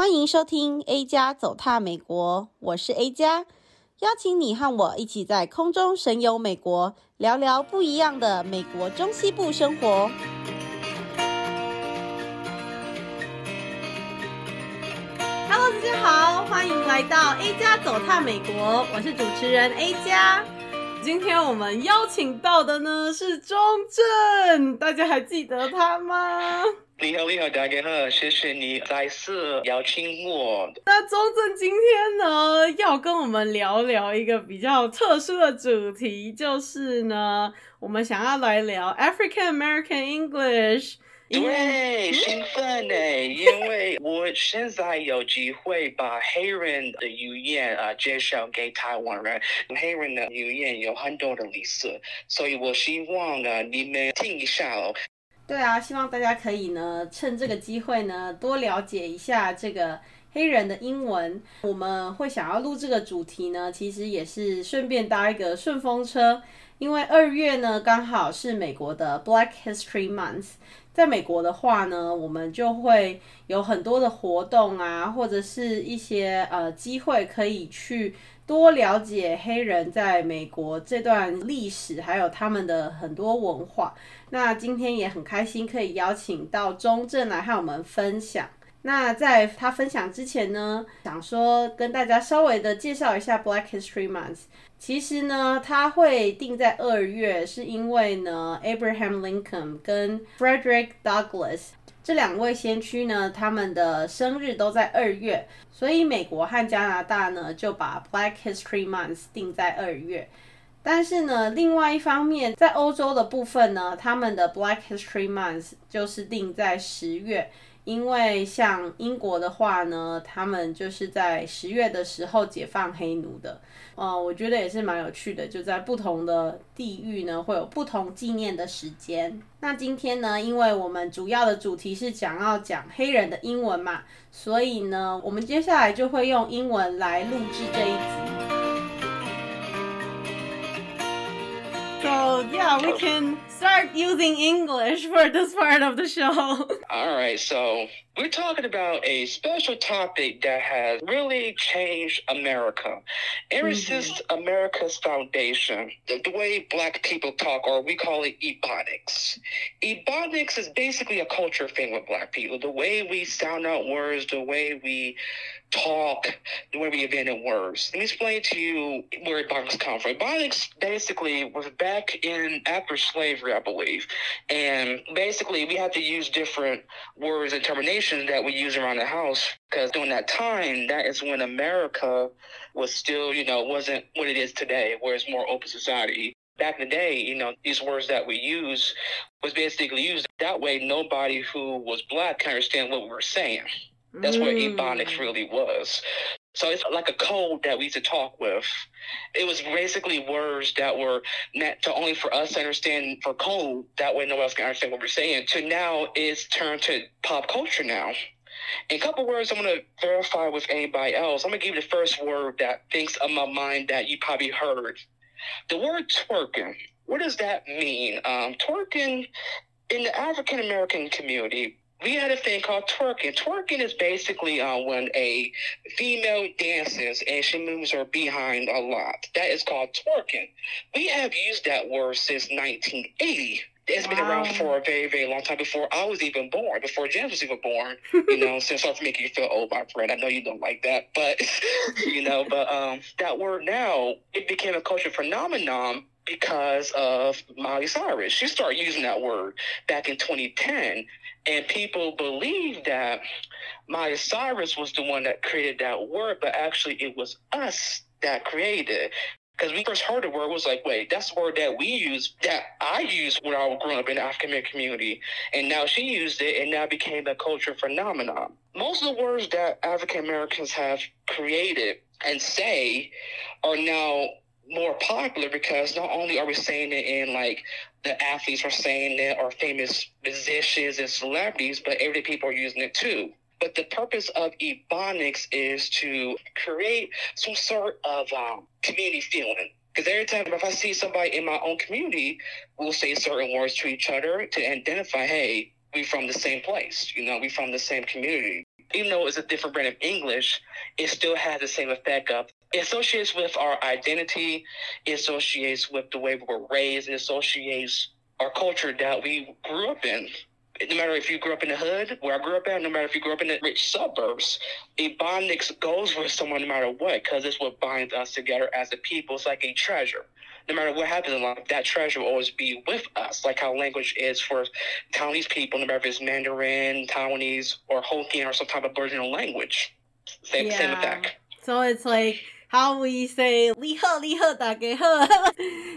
欢迎收听 A 加走踏美国，我是 A 加，邀请你和我一起在空中神游美国，聊聊不一样的美国中西部生活。Hello，大家好，欢迎来到 A 加走踏美国，我是主持人 A 加。今天我们邀请到的呢是钟正，大家还记得他吗？你好，你好，大家好，谢谢你再次邀请我。那周正今天呢，要跟我们聊聊一个比较特殊的主题，就是呢，我们想要来聊 African American English。对，兴奋呢，因为我现在有机会把黑人的语言啊介绍给台湾人。黑人的语言有很多的历史，所以我希望啊，你们听一下哦。对啊，希望大家可以呢，趁这个机会呢，多了解一下这个黑人的英文。我们会想要录这个主题呢，其实也是顺便搭一个顺风车，因为二月呢刚好是美国的 Black History Month。在美国的话呢，我们就会有很多的活动啊，或者是一些呃机会可以去。多了解黑人在美国这段历史，还有他们的很多文化。那今天也很开心可以邀请到钟正来和我们分享。那在他分享之前呢，想说跟大家稍微的介绍一下 Black History Month。其实呢，它会定在二月，是因为呢，Abraham Lincoln 跟 Frederick Douglass。这两位先驱呢，他们的生日都在二月，所以美国和加拿大呢就把 Black History Month 定在二月。但是呢，另外一方面，在欧洲的部分呢，他们的 Black History Month 就是定在十月。因为像英国的话呢，他们就是在十月的时候解放黑奴的，呃，我觉得也是蛮有趣的，就在不同的地域呢会有不同纪念的时间。那今天呢，因为我们主要的主题是想要讲黑人的英文嘛，所以呢，我们接下来就会用英文来录制这一集。So yeah, we can start using English for this part of the show. All right, so we're talking about a special topic that has really changed America. Ever mm-hmm. since America's foundation, the, the, way black people talk, or we call it ebonics. Ebonics is basically a culture thing with black people. The way we sound out words, the way we talk, the way we invented words. Let me explain to you where ebonics come from. Ebonics basically was back in after slavery, I believe. And basically we had to use different words and terminations that we use around the house because during that time, that is when America was still, you know, wasn't what it is today, where it's more open society back in the day, you know, these words that we use was basically used that way. Nobody who was black can understand what we were saying. That's mm. what Ebonics really was. So it's like a code that we used to talk with. It was basically words that were meant to only for us to understand for code. That way, no one else can understand what we're saying. To now is turned to pop culture now. In a couple words, I'm going to verify with anybody else. I'm going to give you the first word that thinks of my mind that you probably heard. The word twerking. What does that mean? Um, twerking in the African American community we had a thing called twerking. Twerking is basically uh, when a female dances and she moves her behind a lot. That is called twerking. We have used that word since 1980. It's wow. been around for a very, very long time before I was even born, before James was even born. You know, since I'm making you feel old, my friend. I know you don't like that, but you know, but um, that word now it became a cultural phenomenon because of Miley Cyrus. She started using that word back in 2010 and people believe that Miley Cyrus was the one that created that word, but actually it was us that created it. Because we first heard the word was like, wait, that's the word that we use, that I used when I was growing up in the African American community. And now she used it and now became a culture phenomenon. Most of the words that African Americans have created and say are now more popular because not only are we saying it in like the athletes are saying it or famous musicians and celebrities, but everyday people are using it too. But the purpose of Ebonics is to create some sort of um, community feeling. Because every time if I see somebody in my own community, we'll say certain words to each other to identify, hey, we from the same place, you know, we from the same community. even though it's a different brand of English, it still has the same effect of it associates with our identity, it associates with the way we were raised, it associates our culture that we grew up in. No matter if you grew up in the hood, where I grew up at, no matter if you grew up in the rich suburbs, Ebonics goes with someone no matter what, because it's what binds us together as a people. It's like a treasure. No matter what happens in life, that treasure will always be with us, like how language is for Taiwanese people, no matter if it's Mandarin, Taiwanese, or Hokkien, or some type of original language. Same, yeah. same effect. So it's like how we say liha.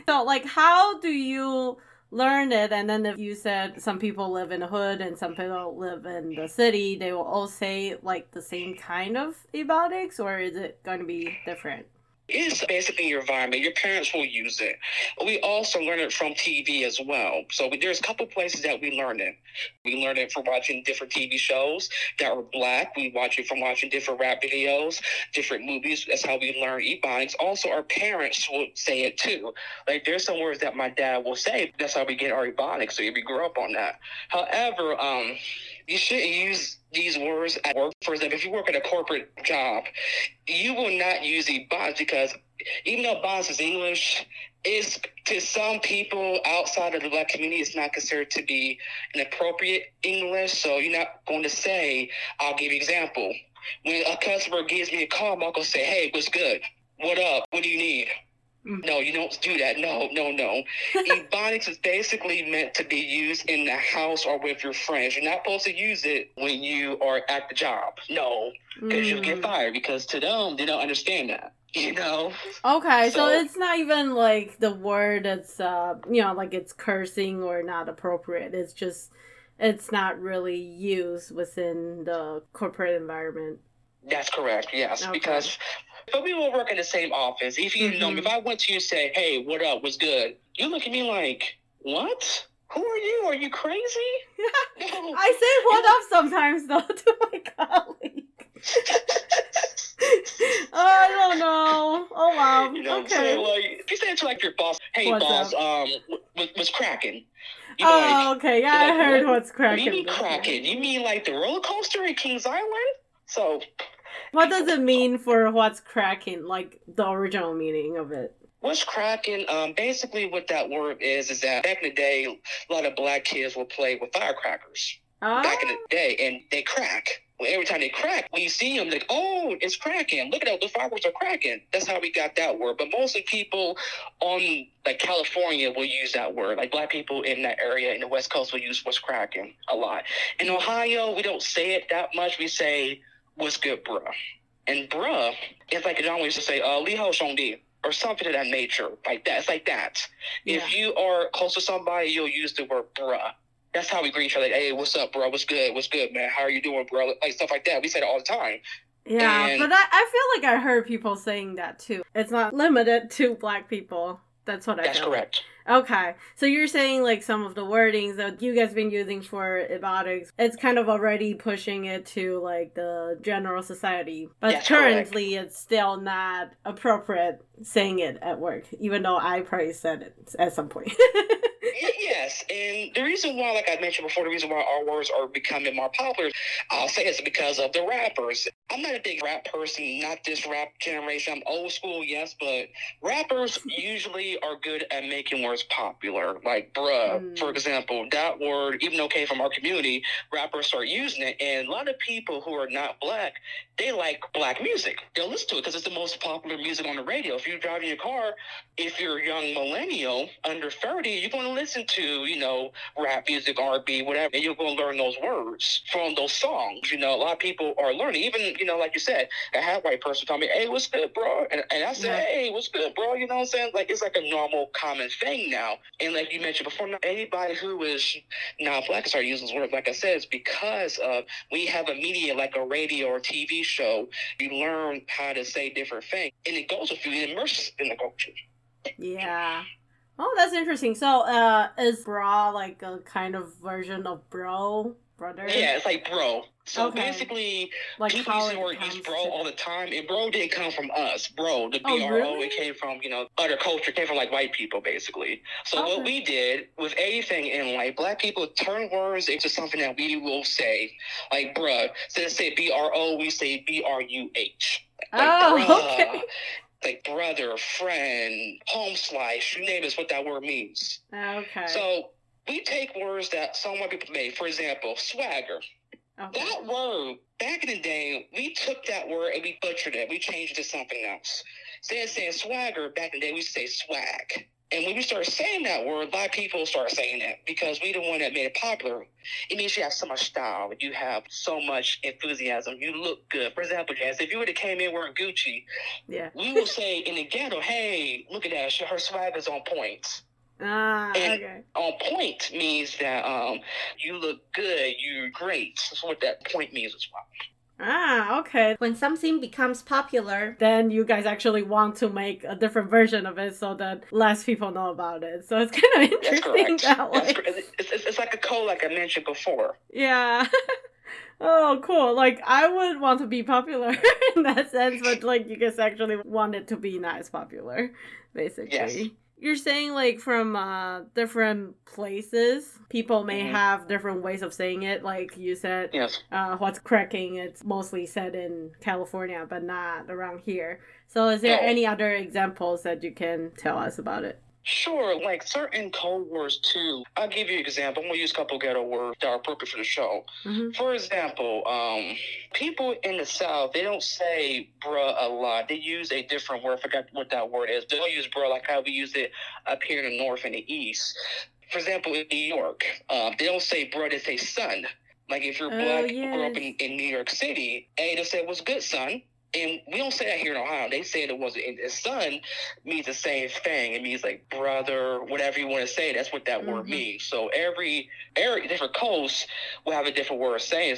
So like how do you learn it? And then if you said some people live in the hood and some people live in the city, they will all say like the same kind of ebonics or is it going to be different? It's basically your environment. Your parents will use it. We also learn it from TV as well. So there's a couple places that we learn it. We learn it from watching different TV shows that are black. We watch it from watching different rap videos, different movies. That's how we learn ebonics. Also, our parents will say it too. Like there's some words that my dad will say. That's how we get our ebonics. So if we grow up on that. However, um, you shouldn't use these words at work. For example, if you work at a corporate job, you will not use ebonics because even though bonds is English, is to some people outside of the black community, it's not considered to be an appropriate English. So you're not going to say, I'll give you example. When a customer gives me a call, I'm going to say, hey, what's good? What up? What do you need? Mm. No, you don't do that. No, no, no. Ebonics is basically meant to be used in the house or with your friends. You're not supposed to use it when you are at the job. No, because mm. you'll get mm. fired. Because to them, they don't understand that. You know. Okay, so, so it's not even like the word that's uh you know like it's cursing or not appropriate. It's just it's not really used within the corporate environment. That's correct. Yes, okay. because but we will work in the same office. If you mm-hmm. know, if I went to you and say, "Hey, what up? What's good?" You look at me like, "What? Who are you? Are you crazy?" I say what up sometimes though to my colleague. oh, I don't know. Oh wow. You know okay. Well, if you say it to like your boss, "Hey, what's boss, up? um, was, was cracking." You know, oh, like, okay. Yeah, I heard what, what's cracking. You mean cracking? You mean like the roller coaster at Kings Island? So what does it mean for what's cracking? Like the original meaning of it. What's cracking? Um, basically, what that word is is that back in the day, a lot of black kids would play with firecrackers. Back in the ah. day, and they crack. Every time they crack, when you see them, like, oh, it's cracking. Look at that, the fireworks are cracking. That's how we got that word. But mostly people on like California will use that word. Like black people in that area in the West Coast will use what's cracking a lot. In Ohio, we don't say it that much. We say what's good, bruh? And bruh is like John used to say, uh, Li Hao Shongdi, or something of that nature, like that. It's like that. Yeah. If you are close to somebody, you'll use the word bruh. That's how we greet each other. Like, hey, what's up, bro? What's good? What's good, man? How are you doing, bro? Like stuff like that. We say it all the time. Yeah, and... but I, I feel like I heard people saying that too. It's not limited to black people. That's what I. That's correct. Okay. So you're saying like some of the wordings that you guys been using for ebonics, it's kind of already pushing it to like the general society. But yes, currently it's still not appropriate saying it at work, even though I probably said it at some point. yes, and the reason why, like I mentioned before, the reason why our words are becoming more popular, I'll say it's because of the rappers. I'm not a big rap person, not this rap generation. I'm old school, yes, but rappers usually are good at making words popular. Like, bruh, mm. for example, that word, even though came from our community, rappers start using it, and a lot of people who are not black, they like black music. They'll listen to it because it's the most popular music on the radio. If you're driving your car, if you're a young millennial under 30, you're going to listen to, you know, rap music, R&B, whatever, and you're going to learn those words from those songs. You know, a lot of people are learning. Even, you know, like you said, a half white person told me, hey, what's good, bro? And, and I said, yeah. hey, what's good, bro? You know what I'm saying? Like, it's like a normal, common thing now. And like you mentioned before, not anybody who is not black start using this word, like I said, it's because of we have a media like a radio or TV show. You learn how to say different things, and it goes with you, it immerses in the culture. Yeah. Oh, that's interesting. So, uh, is bra like a kind of version of bro, brother? Yeah, it's like bro. So Okay. basically, Like people used it the word use bro to- all the time, and bro didn't come from us. Bro, the Oh, B R O, really? it came from you know other culture, came from like white people basically. So Okay. what we did with anything in like black people turn words into something that we will say, like bruh. Instead of say B R O, we say B R U H. Like, Oh, bruh, okay. Like brother, friend, home slice, you name it, what that word means. Okay. So we take words that some white people made. For example, swagger. Okay. That word, back in the day, we took that word and we butchered it. We changed it to something else. Instead of saying swagger, back in the day, we say swag. And when we started saying that word, a lot of people started saying that because we the one that made it popular. It means you have so much style. You have so much enthusiasm. You look good. For example, Jazz, if you would have came in wearing Gucci, yeah. we will say in the ghetto, hey, look at that. Her swag is on point. Ah, And- okay. On point means that um, you look good. You're great. That's what that point means as well. Ah, okay. When something becomes popular, then you guys actually want to make a different version of it so that less people know about it. So it's kind of interesting that way. It's, it's, it's like a code, like I mentioned before. Yeah. oh, cool. Like, I would want to be popular in that sense, but like, you guys actually want it to be not as popular, basically. Yes. You're saying, like, from uh, different places, people may Mhm. have different ways of saying it. Like you said, Yes. uh, what's cracking, it's mostly said in California, but not around here. So, is there No. any other examples that you can tell us about it? Sure, like certain code words too. I'll give you an example. I'm gonna use a couple ghetto words that are appropriate for the show. hmm For example, um, people in the South they don't say bruh a lot. They use a different word. I forgot what that word is. They don't use bruh like how we use it up here in the North and the East. For example, in New York, um, they don't say bruh. They say son. Like if you're Oh, black, grew up in, in New York City, hey, they say what's good, son. And we don't say that here in Ohio. They say it was and son means the same thing. It means like brother, whatever you want to say. That's what that word Mhm. means. So every every different coast will have a different word of saying.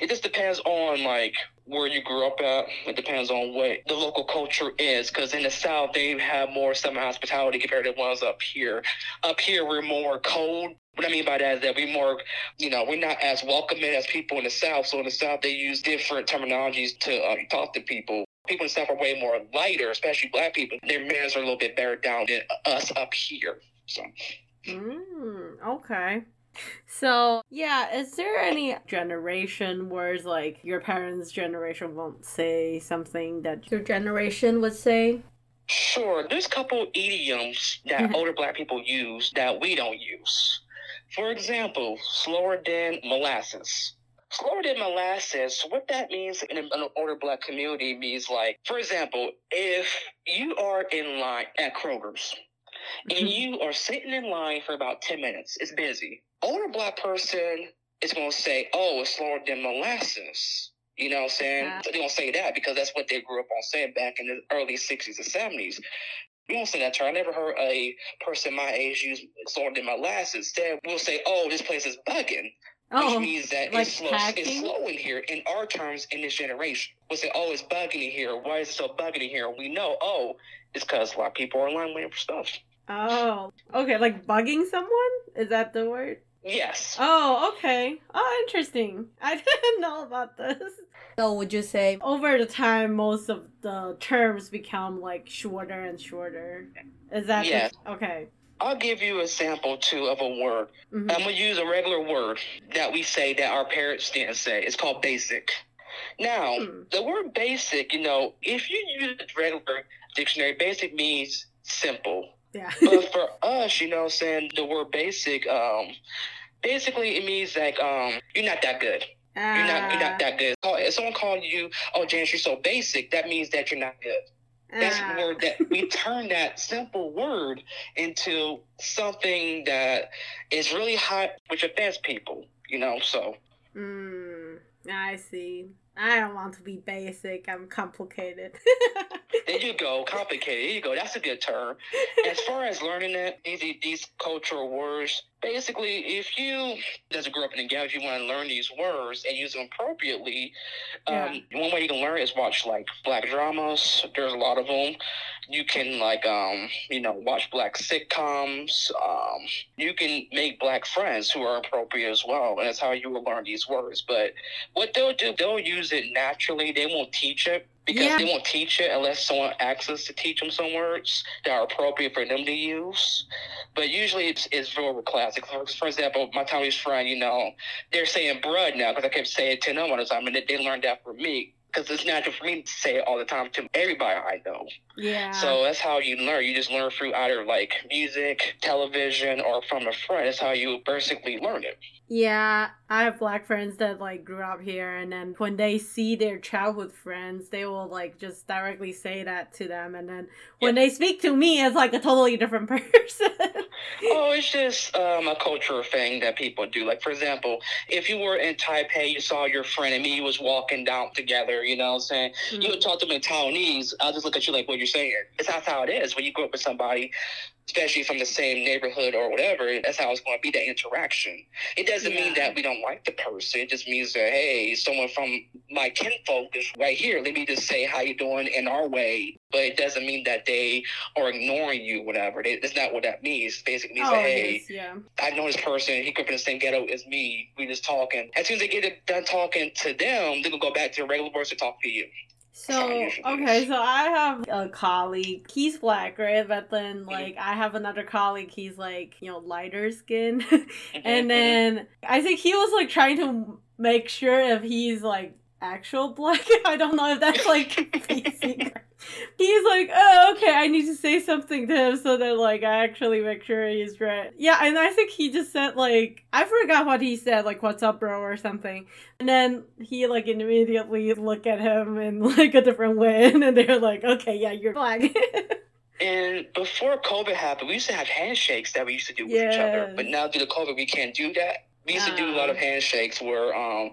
It just depends on like where you grew up at. It depends on what the local culture is. Because in the South, they have more summer hospitality compared to ones up here. Up here, we're more cold. What I mean by that is that we're more, you know, we're not as welcoming as people in the South. So in the South, they use different terminologies to um, talk to people. People in the South are way more lighter, especially black people. Their manners are a little bit better down than us up here. So Mm, okay. So, yeah, is there any generation words like your parents' generation won't say something that your generation would say? Sure, there's a couple idioms that older black people use that we don't use. For example, slower than molasses. Slower than molasses, what that means in an older black community means like, for example, if you are in line at Kroger's and mm-hmm. you are sitting in line for about 10 minutes, it's busy. Older black person is going to say, oh, it's slower than molasses. You know what I'm saying? Yeah. They don't say that because that's what they grew up on saying back in the early 60s and 70s. We don't say that term. I never heard a person my age use sort in my last. Instead, we'll say, oh, this place is bugging. oh, which means that like it's, slow, it's slow in here in our terms in this generation. We'll say, oh, it's bugging in here. Why is it so bugging in here? We know, oh, it's because a lot of people are online waiting for stuff. oh, okay, like bugging someone? Is that the word? Yes. Oh, okay. Oh, interesting. I didn't know about this. So, would you say over the time, most of the terms become like shorter and shorter? Is that the- okay? I'll give you a sample too of a word. Mhm. I'm gonna use a regular word that we say that our parents didn't say. It's called basic. Now, Hmm. the word basic, you know, if you use a regular dictionary, basic means simple. Yeah. but for us, you know, saying the word basic, um, basically it means like um, you're not that good. You're not you're Ah. not that good. If someone called you, oh James, you're so basic, that means that you're not good. That's Ah. the word that we turn that simple word into something that is really hot, which offends people. You know, so Mm, I see. I don't want to be basic. I'm complicated. there you go, complicated. There you go. That's a good term. As far as learning it, these these cultural words, basically, if you doesn't grow up in a ghetto, if you want to learn these words and use them appropriately, um, one way you can learn is watch like black dramas. There's a lot of them. You can like um, you know watch black sitcoms. Um, you can make black friends who are appropriate as well, and that's how you will learn these words. But what they'll do, they'll use it naturally. They won't teach it because Yeah. they won't teach it unless someone asks us to teach them some words that are appropriate for them to use. But usually it's, it's real classic. For, example, my Taiwanese friend, you know, they're saying "bruh" now because I kept saying it to them all the time, and they, they learned that from me because it's natural for me to say it all the time to everybody I know. Yeah. So that's how you learn. You just learn through either like music, television, or from a friend. That's how you basically learn it. Yeah, I have black friends that like grew up here, and then when they see their childhood friends, they will like just directly say that to them, and then when they speak to me, it's like a totally different person. Oh, it's just um, a cultural thing that people do. Like, for example, if you were in Taipei, you saw your friend and me was walking down together, you know what I'm saying? You would talk to them in Taiwanese. I'll just look at you like, what you're saying. It's that's how it is when you grow up with somebody, especially from the same neighborhood or whatever. That's how it's going to be, that interaction. It doesn't mean that we don't like the person. It just means that, hey, someone from my kinfolk is right here. Let me just say how you doing in our way. But it doesn't mean that they are ignoring you, whatever. They, that's not what that means. Basically means oh, that, hey, is, yeah. I know this person. He grew up in the same ghetto as me. We just talking. As soon as they get it done talking to them, they gonna go back to their regular voice to talk to you. So how it usually okay, so I have a colleague. He's black, right? But then Mm-hmm. like I have another colleague. He's like you know lighter skin, Mm-hmm, and then I think he was like trying to make sure if he's like actual black. I don't know if that's like. He's like, oh, okay, I need to say something to him so that like I actually make sure he's right. Yeah, and I think he just said like I forgot what he said, like "What's up, bro?" or something. And then he like immediately look at him in like a different way, and then they're like, okay, yeah, you're black. And before COVID happened, we used to have handshakes that we used to do with each other. But now due to COVID, we can't do that. We used to do a lot of Ah. handshakes where um,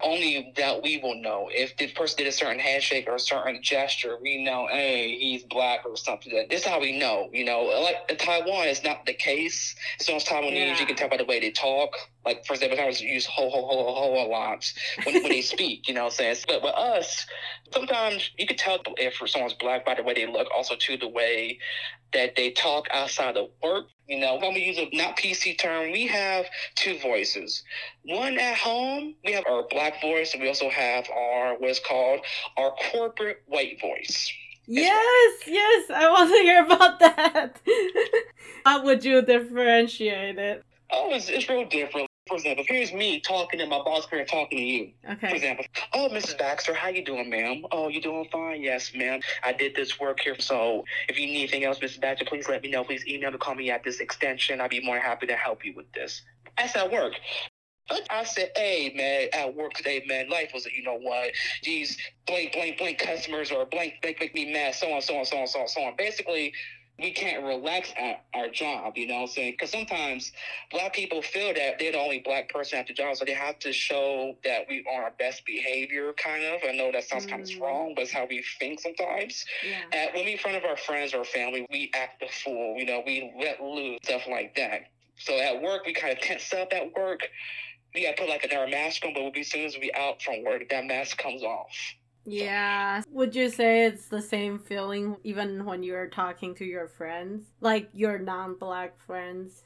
only that we will know. If the person did a certain handshake or a certain gesture, we know, hey, he's black or something. This is how we know, you know. Like in Taiwan, it's not the case. So as Taiwanese, Yeah. you can tell by the way they talk. Like, for example, Taiwanese use ho, ho, ho, ho, ho a lot when, when they speak, you know what I'm saying? But with us, sometimes you can tell if someone's black by the way they look, also to the way that they talk outside of work. You know, when we use a not PC term, we have two voices. One at home, we have our black voice, and we also have our what's called our corporate white voice. yes, yes, I want to hear about that. How would you differentiate it? Oh, it's, it's real different. For example, here's me talking to my boss here talking to you. Okay. For example, oh, Mrs. Baxter, how you doing, ma'am? Oh, you doing fine? Yes, ma'am. I did this work here. So if you need anything else, Mrs. Baxter, please let me know. Please email me, call me at this extension. I'd be more than happy to help you with this. That's at work. But I said, hey, man, at work today, man, life was, you know what, these blank, blank, blank customers or blank, make, make me mad, so on, so on, so on, so on, so on. Basically, we can't relax at our job, you know what I'm saying? Because sometimes black people feel that they're the only black person at the job, so they have to show that we are our best behavior, kind of. I know that sounds kind of Mm. strong, but it's how we think sometimes. Yeah. At, when we in front of our friends or family, we act a fool, you know, we let loose, stuff like that. So at work, we kind of tense up at work. We got to put like another mask on, but we'll as soon as we out from work, that mask comes off. Yeah. Would you say it's the same feeling even when you're talking to your friends? Like your non black friends?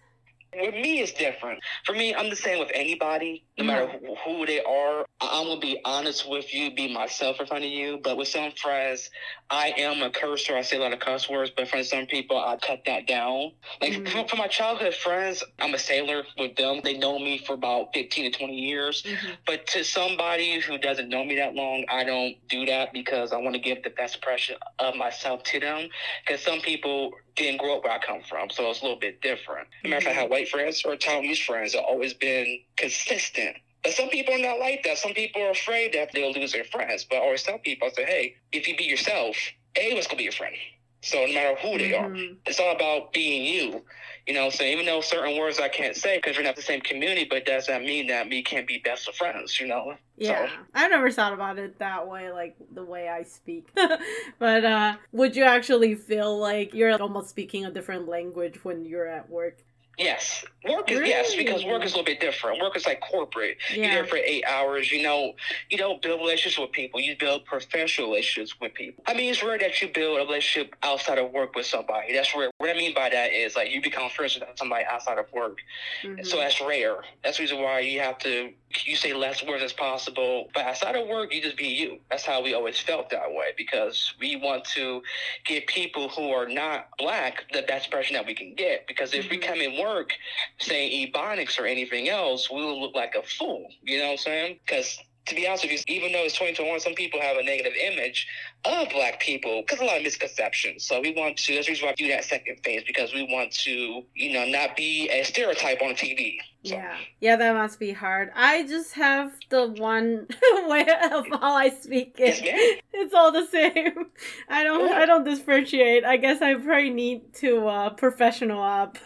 With me, it's different. For me, I'm the same with anybody, no matter who, who they are. I- I'm gonna be honest with you, be myself in front of you. But with some friends, I am a cursor. I say a lot of cuss words, but for some people, I cut that down. Like Mhm. for, for my childhood friends, I'm a sailor with them. They know me for about 15 to 20 years. Mm-hmm. But to somebody who doesn't know me that long, I don't do that because I want to give the best impression of myself to them. Because some people didn't grow up where I come from, so it's a little bit different. No matter if I had white friends or Taiwanese friends, I've always been consistent. But some people are not like that. Some people are afraid that they'll lose their friends. But I always tell people, I say, hey, if you be yourself, anyone's to be your friend. So no matter who they are, Mhm. it's all about being you. You know, so even though certain words I can't say because we're not the same community, but does that mean that we can't be best of friends? You know? Yeah. So, I never thought about it that way, like the way I speak. but uh would you actually feel like you're almost speaking a different language when you're at work? Yes, work is yes because work is a little bit different. Work is like corporate. You're there for eight hours. You know, you don't build relationships with people. You build professional relationships with people. I mean, it's rare that you build a relationship outside of work with somebody. That's rare. What I mean by that is like you become friends with somebody outside of work. Mm-hmm. So that's rare. That's the reason why you have to you say less words as possible. But outside of work, you just be you. That's how we always felt that way because we want to give people who are not black the best version that we can get. Because if mm-hmm. we come in work saying ebonics or anything else, we will look like a fool. You know what I'm saying? Because to be honest with you, even though it's 2021, some people have a negative image of black people because a lot of misconceptions. So we want to, that's the reason why we do that second phase because we want to, you know, not be a stereotype on TV. So. Yeah. Yeah, that must be hard. I just have the one way of how I speak it. Yes, it's all the same. I don't I don't differentiate. I guess I probably need to uh professional up.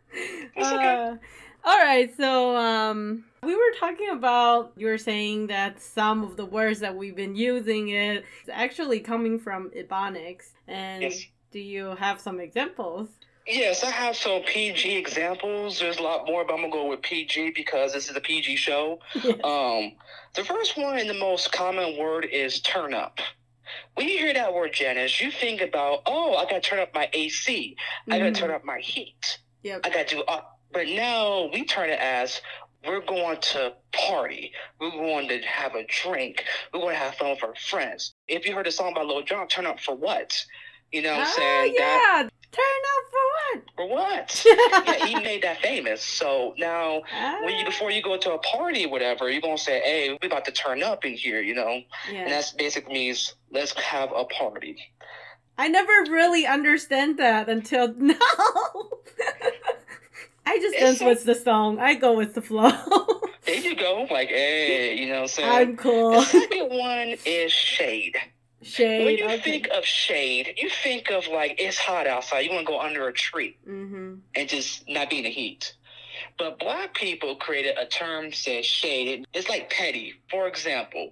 uh, all right, so um we were talking about you were saying that some of the words that we've been using it is actually coming from Ebonics. And yes. do you have some examples? Yes, I have some PG examples. There's a lot more, but I'm gonna go with PG because this is a PG show. Yes. Um, the first one and the most common word is turn up. When you hear that word, Janice, you think about, oh, I gotta turn up my AC. I gotta mm-hmm. turn up my heat. Yep. I gotta do. Uh, but now we turn it as we're going to party. We're going to have a drink. We're going to have fun with our friends. If you heard a song by Lil Jon, turn up for what? You know what I'm oh, saying? Yeah. That, turn up for what? For what? yeah, he made that famous. So now, when you ah. before you go to a party, whatever, you're gonna say, "Hey, we about to turn up in here," you know, yeah. and that's basically means let's have a party. I never really understand that until now. I just dance with the song. I go with the flow. there you go. Like, hey, you know what I'm saying? I'm cool. The second one is shade. Shade. When you okay. think of shade, you think of like it's hot outside. You want to go under a tree mm-hmm. and just not be in the heat. But black people created a term says shade. It's like petty. For example,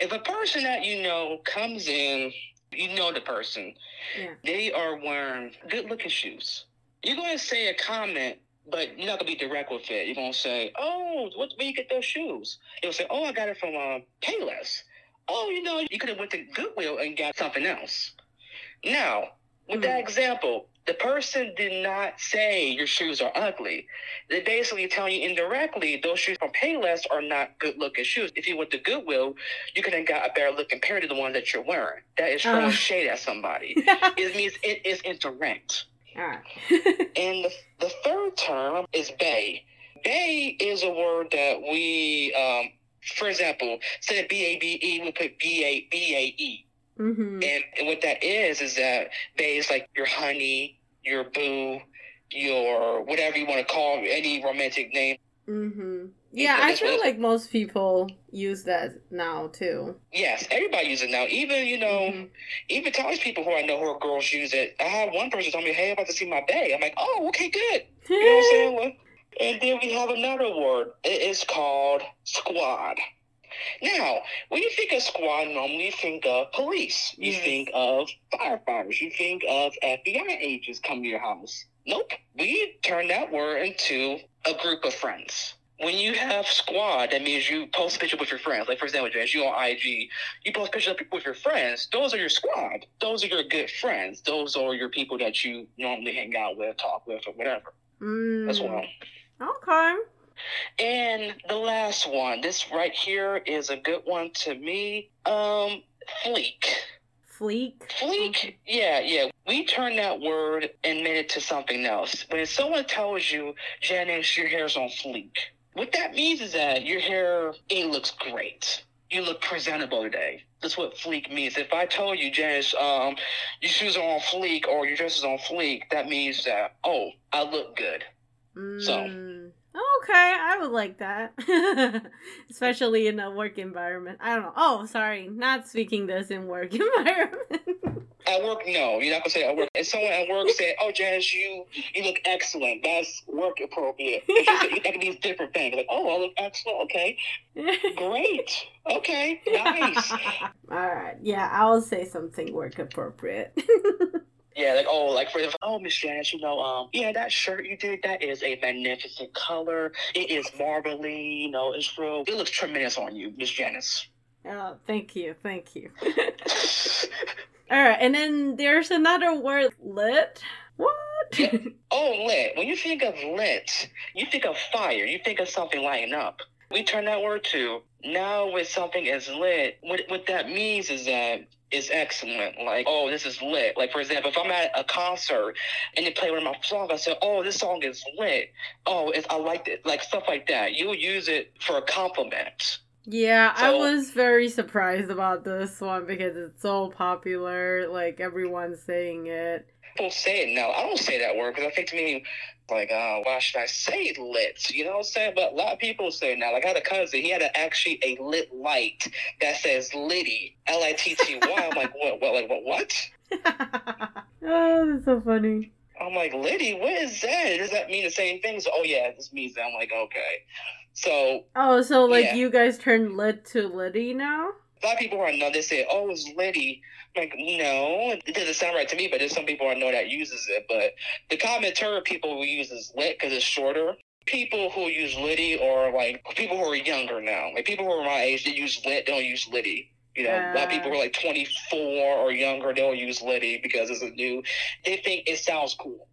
if a person that you know comes in, you know the person, yeah. they are wearing good looking shoes. You're going to say a comment but you're not gonna be direct with it. You're gonna say, "Oh, what, where you get those shoes?" You'll say, "Oh, I got it from uh, Payless." Oh, you know, you could have went to Goodwill and got something else. Now, with mm-hmm. that example, the person did not say your shoes are ugly. They're basically telling you indirectly those shoes from Payless are not good looking shoes. If you went to Goodwill, you could have got a better looking pair to the one that you're wearing. That is throwing uh. shade at somebody. it means it is indirect. and the, the third term is bae. Bae is a word that we, um, for example, instead of B A B E, we put B A B A E. Mm-hmm. And, and what that is is that bae is like your honey, your boo, your whatever you want to call any romantic name. Mm-hmm. Yeah, I feel like most people use that now too. Yes, everybody uses it now. Even you know, mm-hmm. even college people who I know who are girls use it. I had one person tell me, "Hey, I'm about to see my bae." I'm like, "Oh, okay, good." You know what I'm saying? And then we have another word. It is called squad. Now, when you think of squad, normally you think of police. You yes. think of firefighters. You think of FBI agents come to your house. Nope. We turn that word into a group of friends. When you have squad, that means you post a picture with your friends. Like for example, James, you on IG, you post pictures with your friends. Those are your squad. Those are your good friends. Those are your people that you normally hang out with, talk with, or whatever. Mm. That's one. Okay. And the last one, this right here is a good one to me. Um, fleek. Fleek. Fleek. Yeah, yeah. We turned that word and made it to something else. When someone tells you, Janice, your hair's on fleek, what that means is that your hair, it looks great. You look presentable today. That's what fleek means. If I told you, Janice, um, your shoes are on fleek or your dress is on fleek, that means that, oh, I look good. Mm. So Okay, I would like that. Especially in a work environment. I don't know. Oh, sorry. Not speaking this in work environment. at work, no. You're not gonna say at work. If someone at work said, "Oh, Janice, you you look excellent. That's work appropriate." that can be a different things. Like, "Oh, I look excellent. Okay, great. Okay, nice." All right. Yeah, I'll say something work appropriate. Yeah, like oh, like for oh, Miss Janice, you know, um, yeah, that shirt you did, that is a magnificent color. It is marbly, you know, it's real. It looks tremendous on you, Miss Janice. Oh, thank you, thank you. All right, and then there's another word, lit. What? Yeah. Oh, lit. When you think of lit, you think of fire. You think of something lighting up. We turn that word to now when something is lit, what, what that means is that is excellent. Like, oh, this is lit. Like, for example, if I'm at a concert and they play one of my songs, I say, oh, this song is lit. Oh, it's, I like it. Like, stuff like that. You'll use it for a compliment. Yeah, I was very surprised about this one because it's so popular. Like everyone's saying it. People say it now. I don't say that word because I think to me, like, uh, why should I say lit? You know what I'm saying? But a lot of people say now. Like, I had a cousin, he had a, actually a lit light that says litty, L I T T Y. I'm like, what, what, like, what, what? oh, that's so funny. I'm like, litty, what is that? Does that mean the same thing? So, oh, yeah, this means that. I'm like, okay. So, Oh, so like Yeah. you guys turned lit to litty now? A lot of people I know, they say, oh, it's litty. I'm like, no, it doesn't sound right to me, but there's some people I know that uses it. But the common term people will use is lit because it's shorter. People who use litty or like people who are younger now, like people who are my age, they use lit, don't use litty. You know, a lot of people who are like 24 or younger, they'll use litty because it's a new, they think it sounds cool.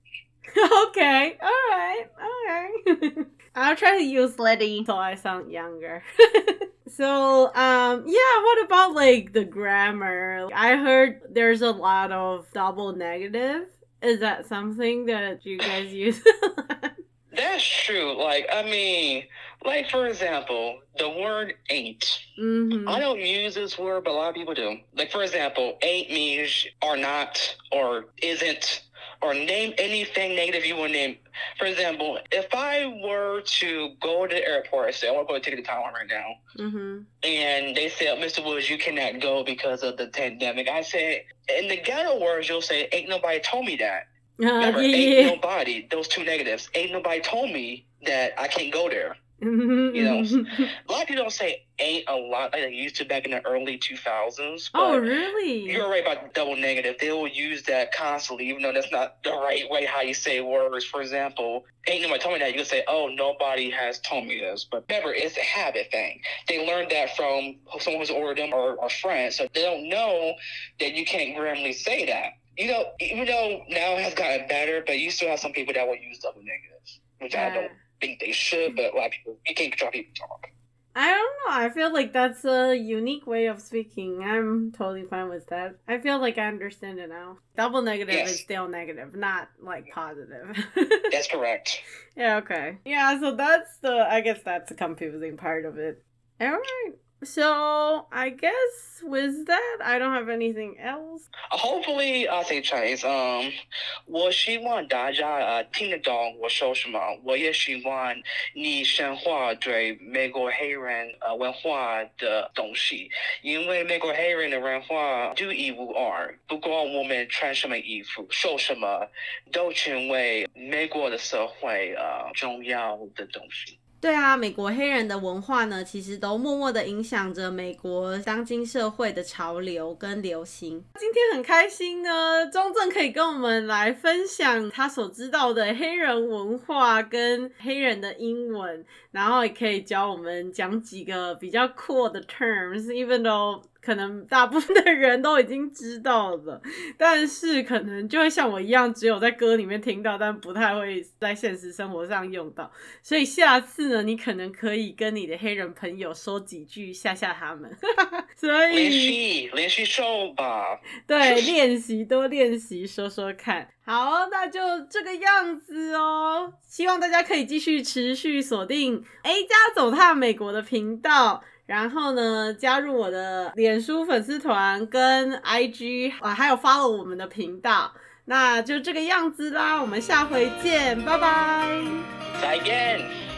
okay, all right, all right. I'll try to use litty so I sound younger. so, um, yeah. What about like the grammar? I heard there's a lot of double negative. Is that something that you guys use? That's true. Like, I mean, like for example, the word ain't. hmm I don't use this word, but a lot of people do. Like, for example, ain't means are not or isn't or name anything negative you want to name. For example, if I were to go to the airport and say, I want to go to ticket to Taiwan right now, hmm and they said, Mr. Woods, you cannot go because of the pandemic, I said, in the ghetto words, you'll say, ain't nobody told me that. Uh, Remember, yeah, ain't yeah. nobody, those two negatives, ain't nobody told me that I can't go there. You know. A lot of people don't say ain't a lot like they used to back in the early 2000s. Oh, really? You're right about double negative. They will use that constantly, even though that's not the right way how you say words. For example, ain't nobody told me that. You can say, oh, nobody has told me this. But remember, it's a habit thing. They learned that from someone who's older than them or a friend. So they don't know that you can't grammarly say that. You know, even though now it has gotten better, but you still have some people that will use double negatives, which I don't think they should, but a lot of people, you can't control people talk. I don't know. I feel like that's a unique way of speaking. I'm totally fine with that. I feel like I understand it now. Double negative Yes. is still negative, not like positive. That's correct. yeah, okay. Yeah, so that's the I guess that's the confusing part of it. Alright. So I guess with that I don't have anything else. Uh, Hopefully, I say Chinese. Um，我希望大家呃听得懂我说什么。我也希望你深化对美国黑人呃文化的东西，因为美国黑人的文化独一无二。不管我们穿什么衣服、说什么，都成为美国的社会呃重要的东西。 对啊，美国黑人的文化呢，其实都默默的影响着美国当今社会的潮流跟流行。今天很开心呢，中正可以跟我们来分享他所知道的黑人文化跟黑人的英文，然后也可以教我们讲几个比较酷的 terms，even though 可能大部分的人都已经知道了，但是可能就会像我一样，只有在歌里面听到，但不太会在现实生活上用到。所以下次呢，你可能可以跟你的黑人朋友说几句吓吓他们。所连以续连续说吧。对练习多练习说说看。好，那就这个样子哦。希望大家可以继续持续锁定 A 加走踏美国的频道。然后呢，加入我的脸书粉丝团跟 IG 啊，还有 follow 我们的频道。那就这个样子啦，我们下回见，拜拜。再见。